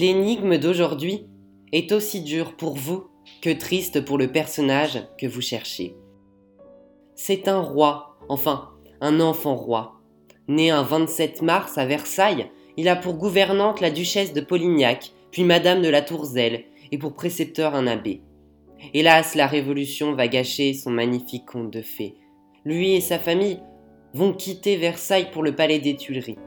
L'énigme d'aujourd'hui est aussi dure pour vous que triste pour le personnage que vous cherchez. C'est un roi, enfin un enfant roi. Né un 27 mars à Versailles, il a pour gouvernante la duchesse de Polignac, puis madame de la Tourzel, et pour précepteur un abbé. Hélas, la Révolution va gâcher son magnifique conte de fées. Lui et sa famille vont quitter Versailles pour le palais des Tuileries.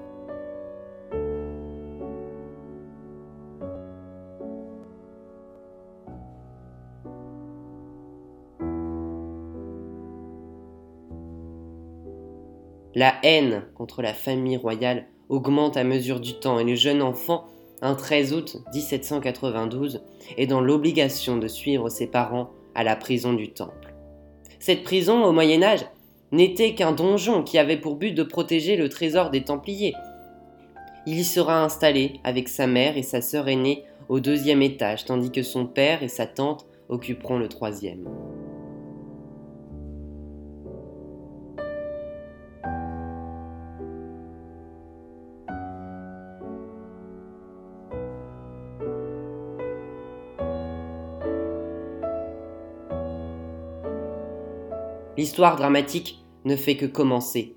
La haine contre la famille royale augmente à mesure du temps et le jeune enfant, un 13 août 1792, est dans l'obligation de suivre ses parents à la prison du Temple. Cette prison, au Moyen Âge, n'était qu'un donjon qui avait pour but de protéger le trésor des Templiers. Il y sera installé avec sa mère et sa sœur aînée au deuxième étage, tandis que son père et sa tante occuperont le troisième. L'histoire dramatique ne fait que commencer.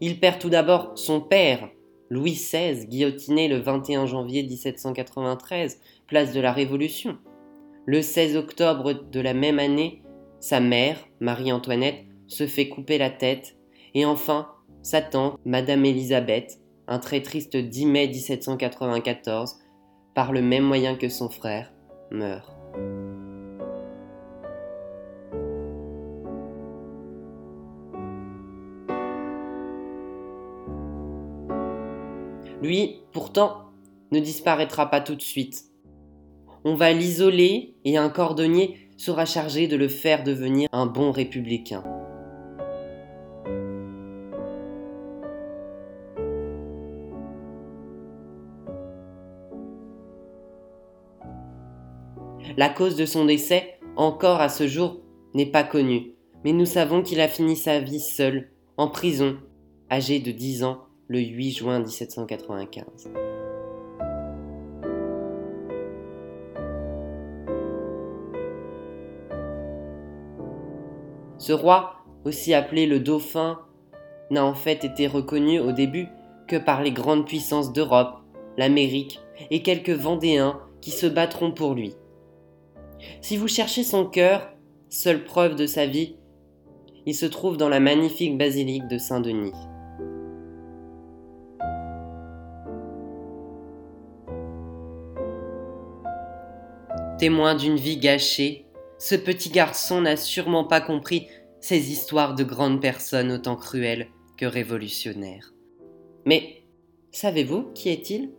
Il perd tout d'abord son père, Louis XVI, guillotiné le 21 janvier 1793, place de la Révolution. Le 16 octobre de la même année, sa mère, Marie-Antoinette, se fait couper la tête. Et enfin, sa tante, Madame Élisabeth, un très triste 10 mai 1794, par le même moyen que son frère, meurt. Lui, pourtant, ne disparaîtra pas tout de suite. On va l'isoler et un cordonnier sera chargé de le faire devenir un bon républicain. La cause de son décès, encore à ce jour, n'est pas connue, mais nous savons qu'il a fini sa vie seul, en prison, âgé de 10 ans, le 8 juin 1795. Ce roi, aussi appelé le dauphin, n'a en fait été reconnu au début que par les grandes puissances d'Europe, l'Amérique et quelques Vendéens qui se battront pour lui. Si vous cherchez son cœur, seule preuve de sa vie, il se trouve dans la magnifique basilique de Saint-Denis. Témoin d'une vie gâchée, ce petit garçon n'a sûrement pas compris ces histoires de grandes personnes autant cruelles que révolutionnaires. Mais savez-vous qui est-il?